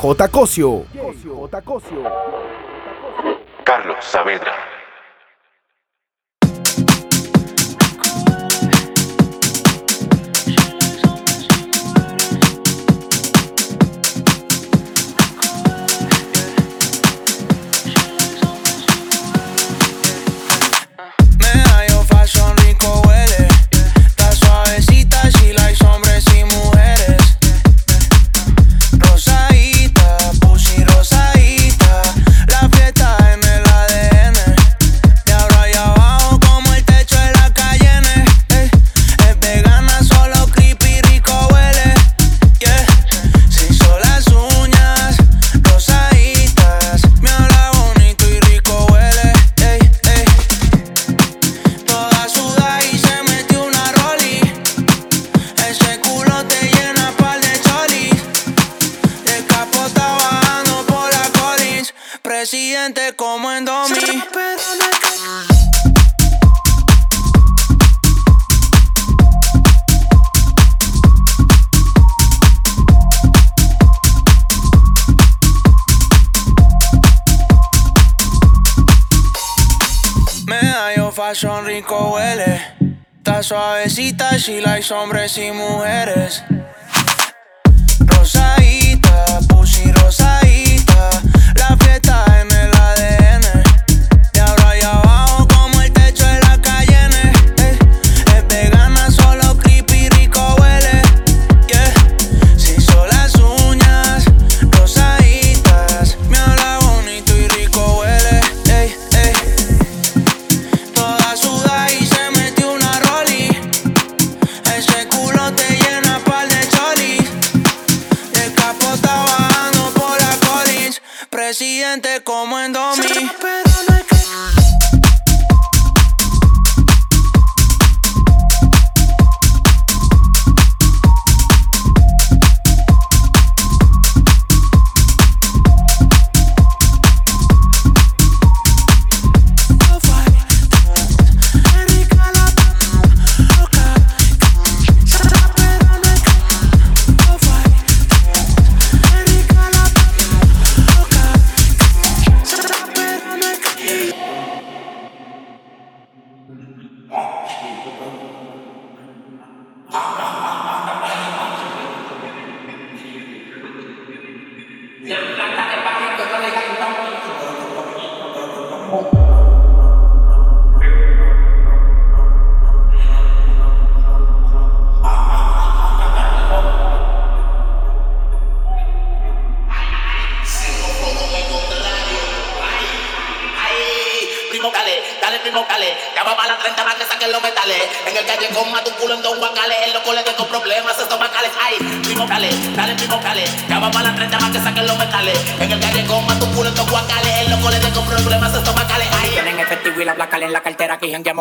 J. Cosio. J. Cosio. Carlos Saavedra. Fashion, rico huele. Está suavecita, she likes hombres y mujeres.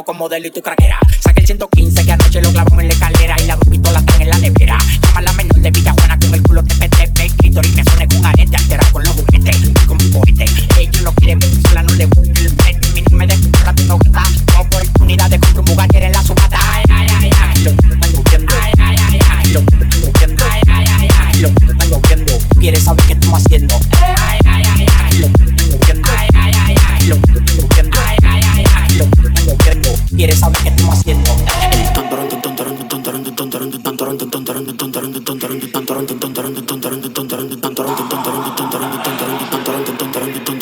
como modelo y tú crees dum dum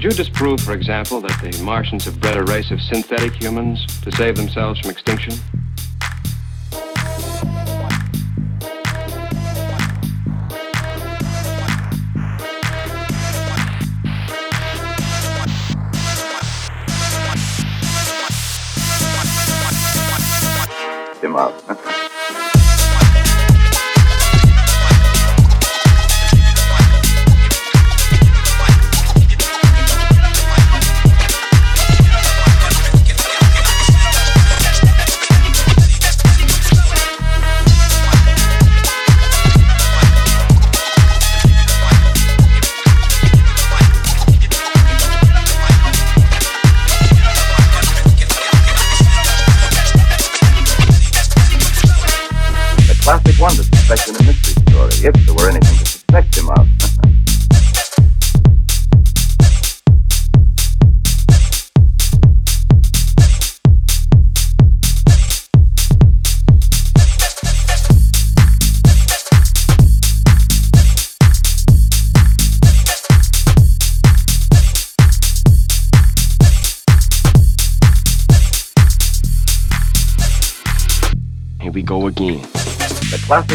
Could you disprove, for example, that the Martians have bred a race of synthetic humans to save themselves from extinction? Him up.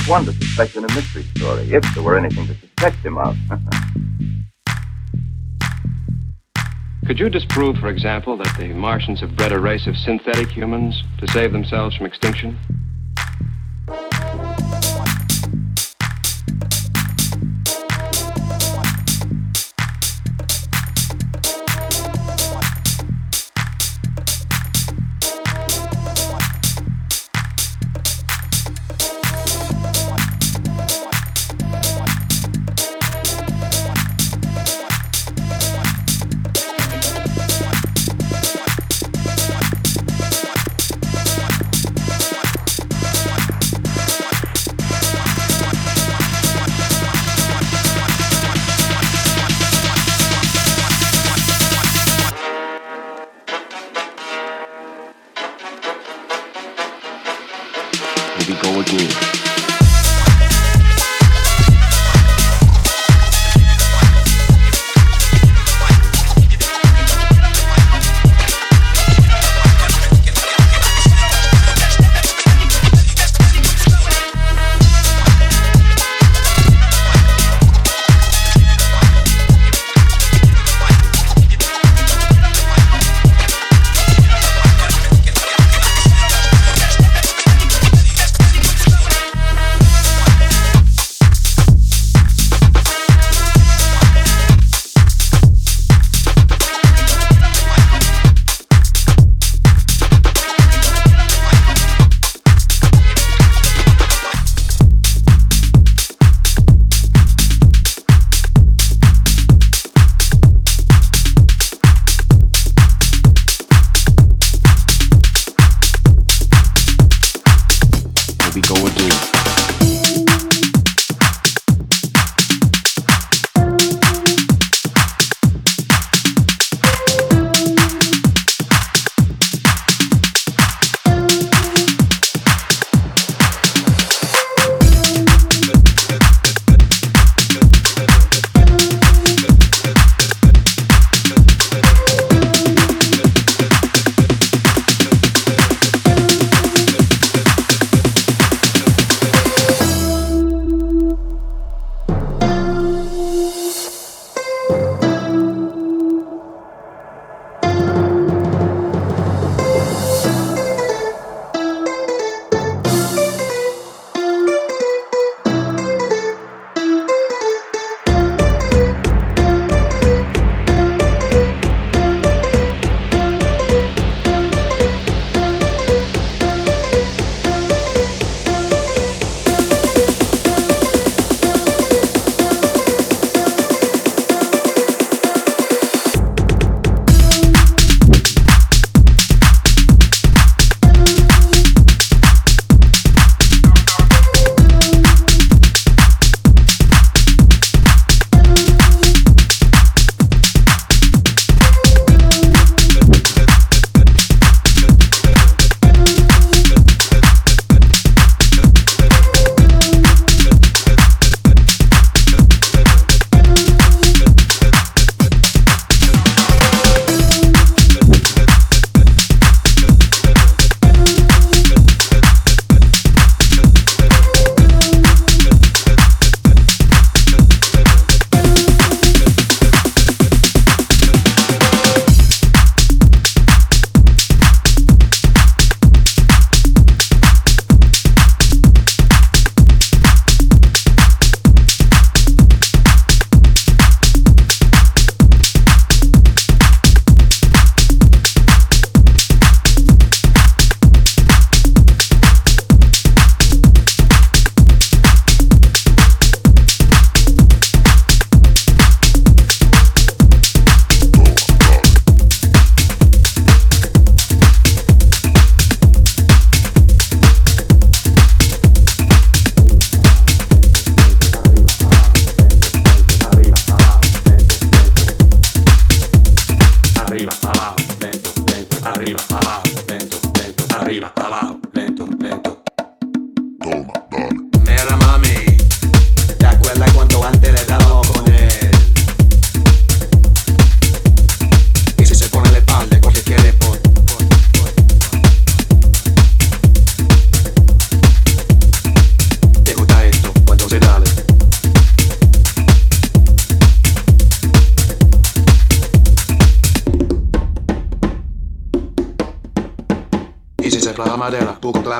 Classic one to suspect in a mystery story, if there were anything to suspect him of. Could you disprove, for example, that the Martians have bred a race of synthetic humans to save themselves from extinction?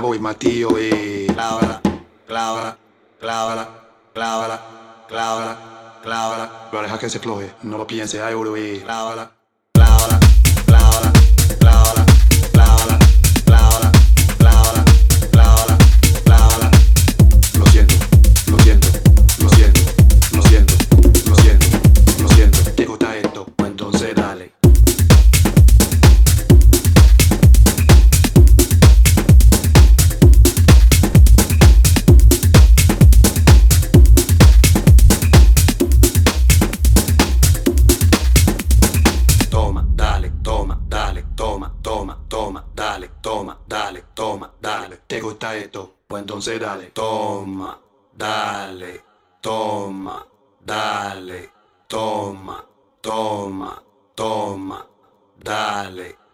voy, Matío, eh. Clávala, clávala, clávala, clávala, clávala, clávala. Lo deja que se cloje, no lo piense, ay, oro, eh. Clávala, clávala. Pues entonces dale, toma, dale, toma, dale, toma, toma, toma, dale.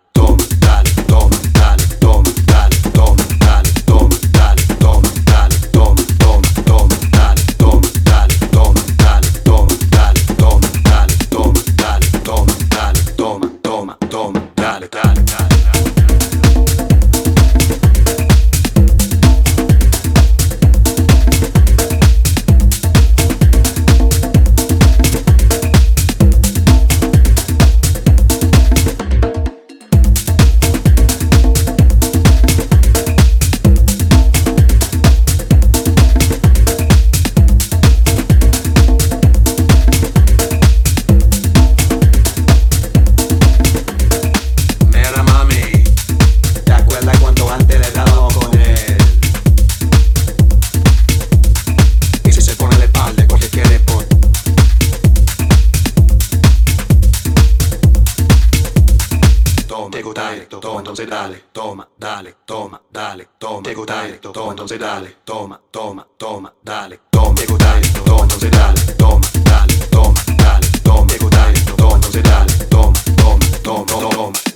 dale, toma, entonces dale, toma, dale, toma, dale, toma, tego dale, toma, entonces dale, toma, toma, toma, dale, toma, tego dale, toma, entonces dale, toma, dale, toma, dale, toma, tego dale, toma, entonces dale, toma, toma, toma, toma.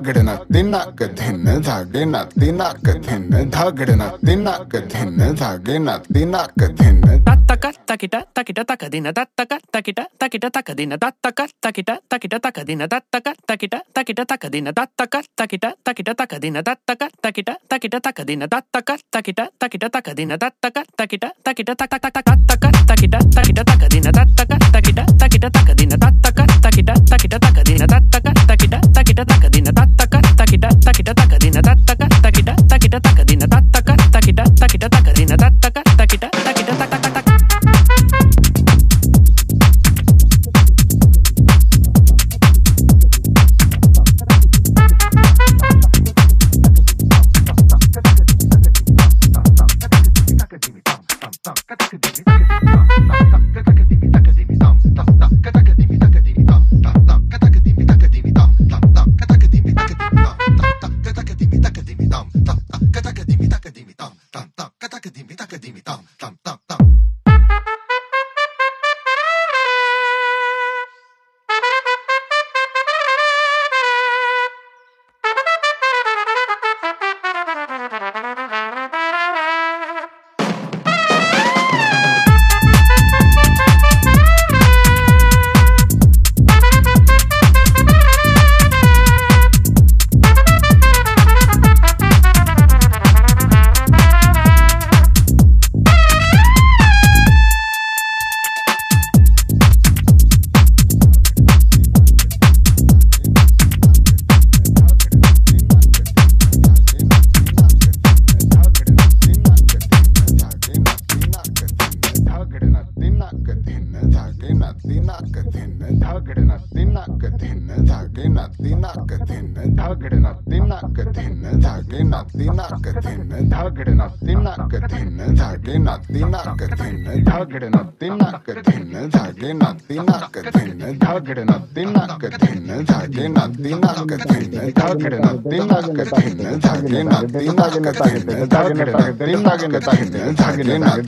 धागड़ना दिनाक धिन धागेना दिनाक धिन धागड़ना दिनाक धिन धागेना दिनाक धिन तत्तक तकिट तकिट तक दिन तत्तक तकिट तकिट तक दिन तत्तक तकिट तकिट तक दिन तत्तक तकिट तकिट तक दिन तत्तक तकिट तकिट तक दिन तत्तक तकिट तकिट तक दिन तत्तक तकिट तकिट तक दिन तत्तक तकिट तकिट तक तक तक तकिट तकिट तक दिन तत्तक तकिट तकिट तक दिन तत्तक takita takita takadina takita takita takita takadina takita takita takita takita takadina takita takita takita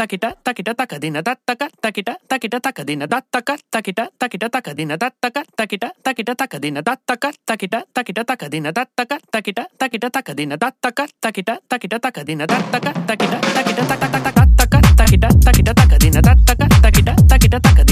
Takita, takita, takadina dattaka takita, takita, takadina dattaka takita, takita, takadina dattaka takita, takita, takadina dattaka takita, takita, takadina dattaka takita, takita, takadina dattaka takita, takita, takadina dattaka takita, takita, takadina dattaka takita, takita, takadina dattaka takita, takita, takadina da, takar, takita, takita, takadina da, takar, takita, takita, takadina da, takar, takita, takita, takadina da, takar, takita, takita, takadina da, takar, takita, takita, takadina da, takar, takita, takita, takadina da, takar, takita, takita, takadina da, takar, takita, takita, takadina da, takar,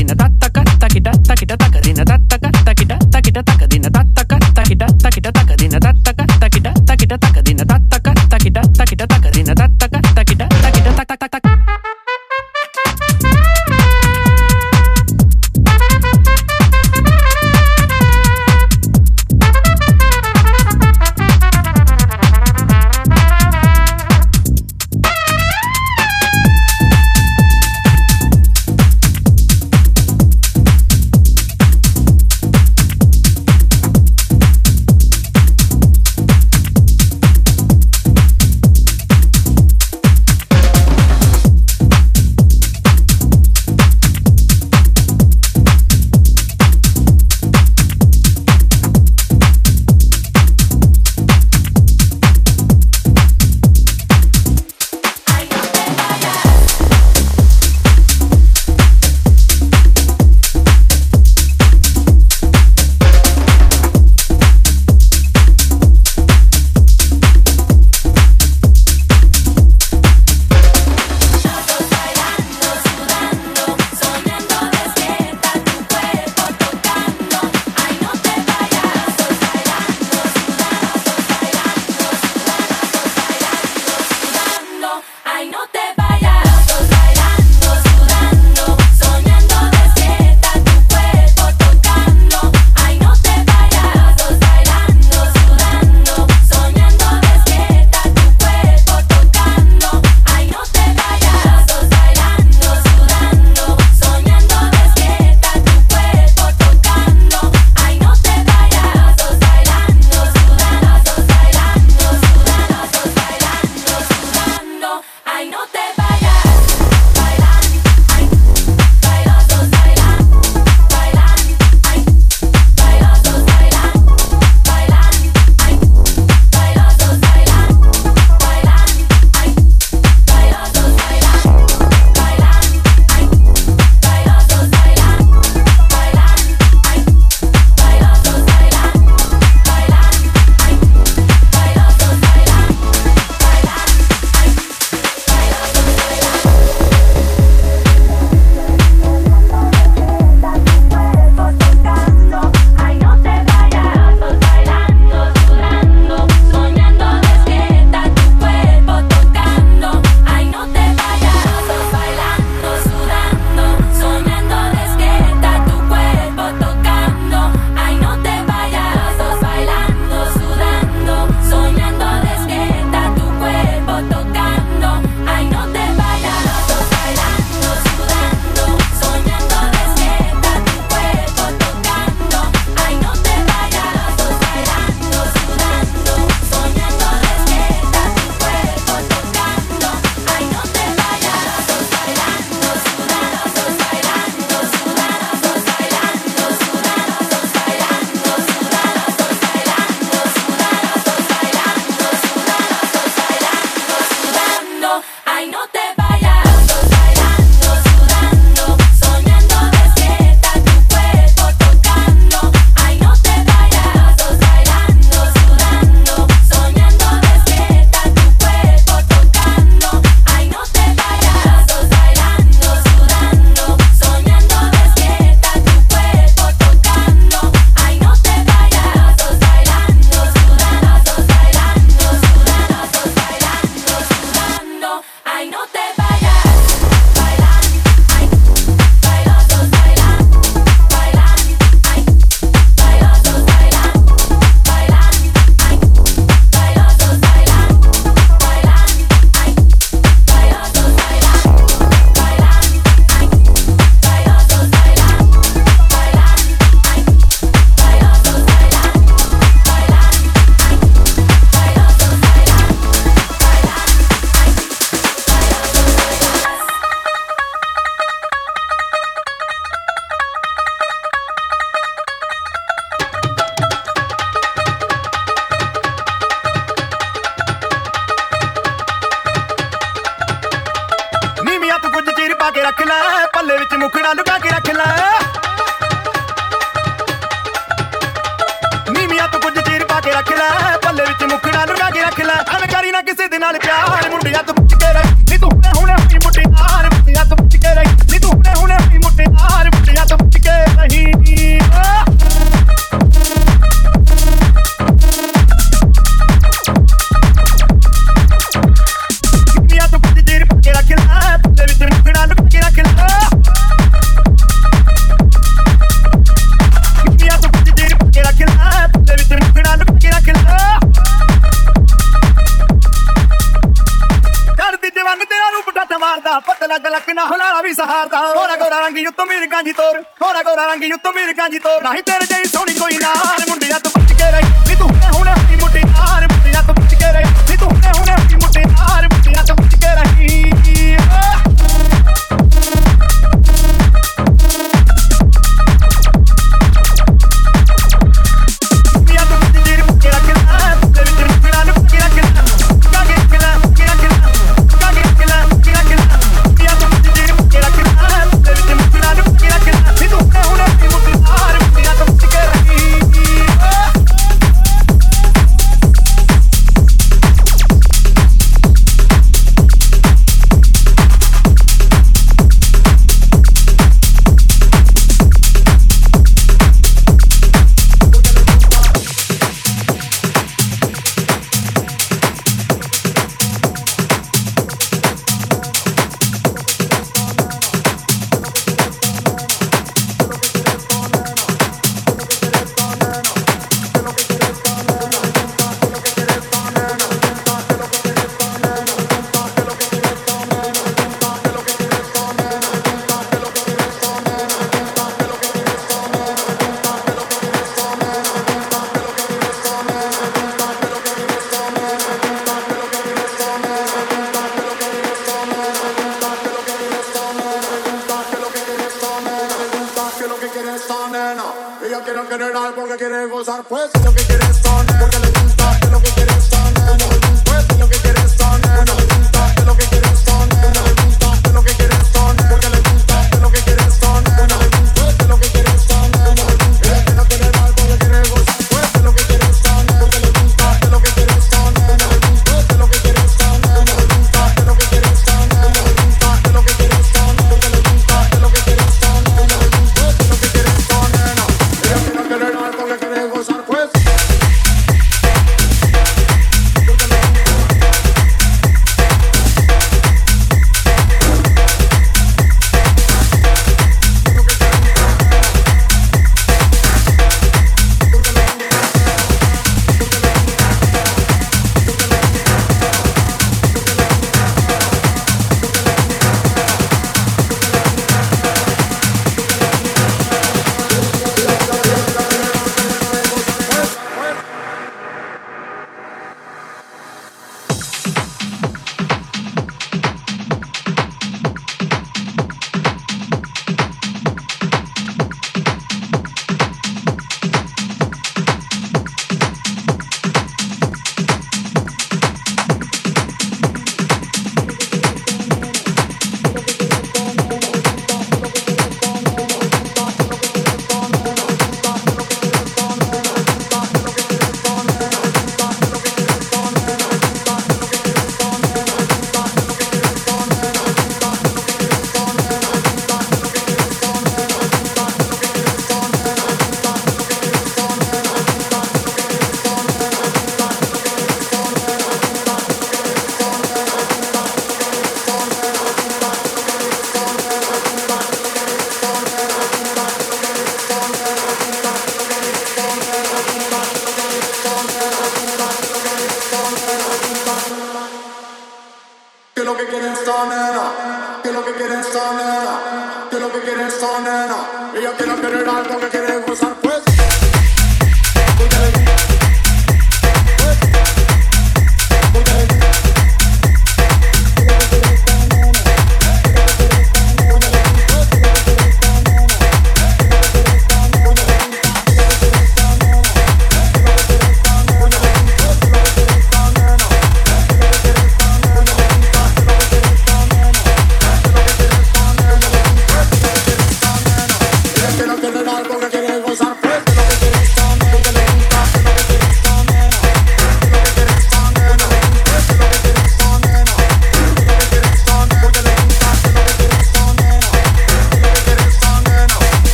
ਉੱਤੋਂ ਮੇਰ ਗਾਂਜੀ ਤੋਰ, ਗੋਰਾ ਗੋਰਾ ਰੰਗੀ ਉੱਤੋਂ ਮੇਰ ਗਾਂਜੀ ਤੋਰ। ਨਹੀਂ ਤੇਰੇ ਜਈ ਸੋਹਣੀ ਕੋਈ ਨਾ ਮੁੰਡਿਆ ਤੂੰ ਬਚ ਕੇ ਰਹੀ। ਵੀ ਤੂੰ ਹੁਣੇ ਹੁਣੇ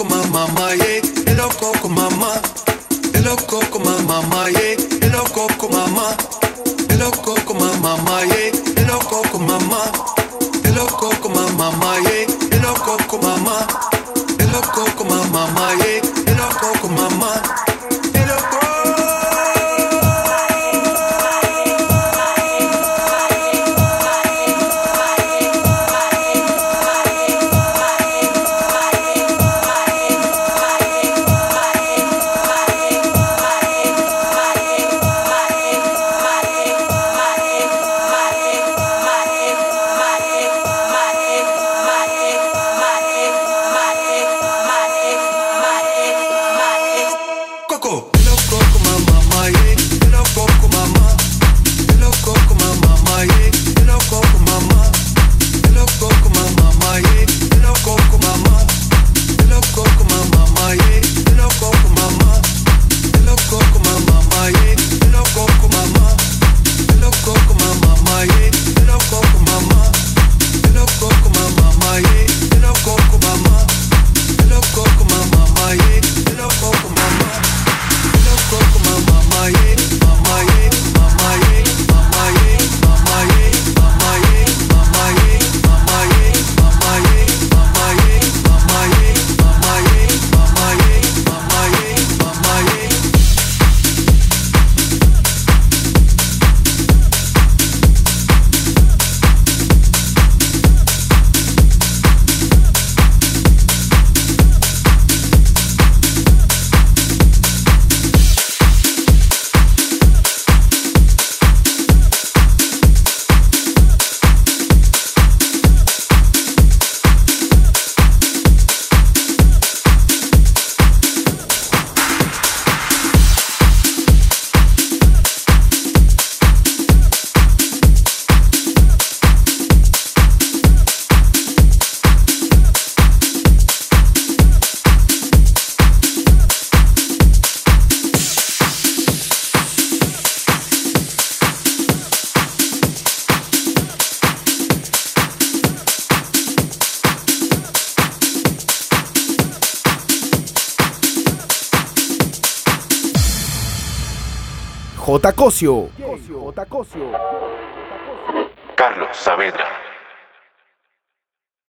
con mamá, yeah. Loco con mamá. el loco con mamá, yeah. el loco con mamá. el loco con mamá, yeah. el loco con mamá. el loco con mamá, yeah. el loco con mamá. el loco con mamá, yeah. el loco con mamá. Carlos Saavedra.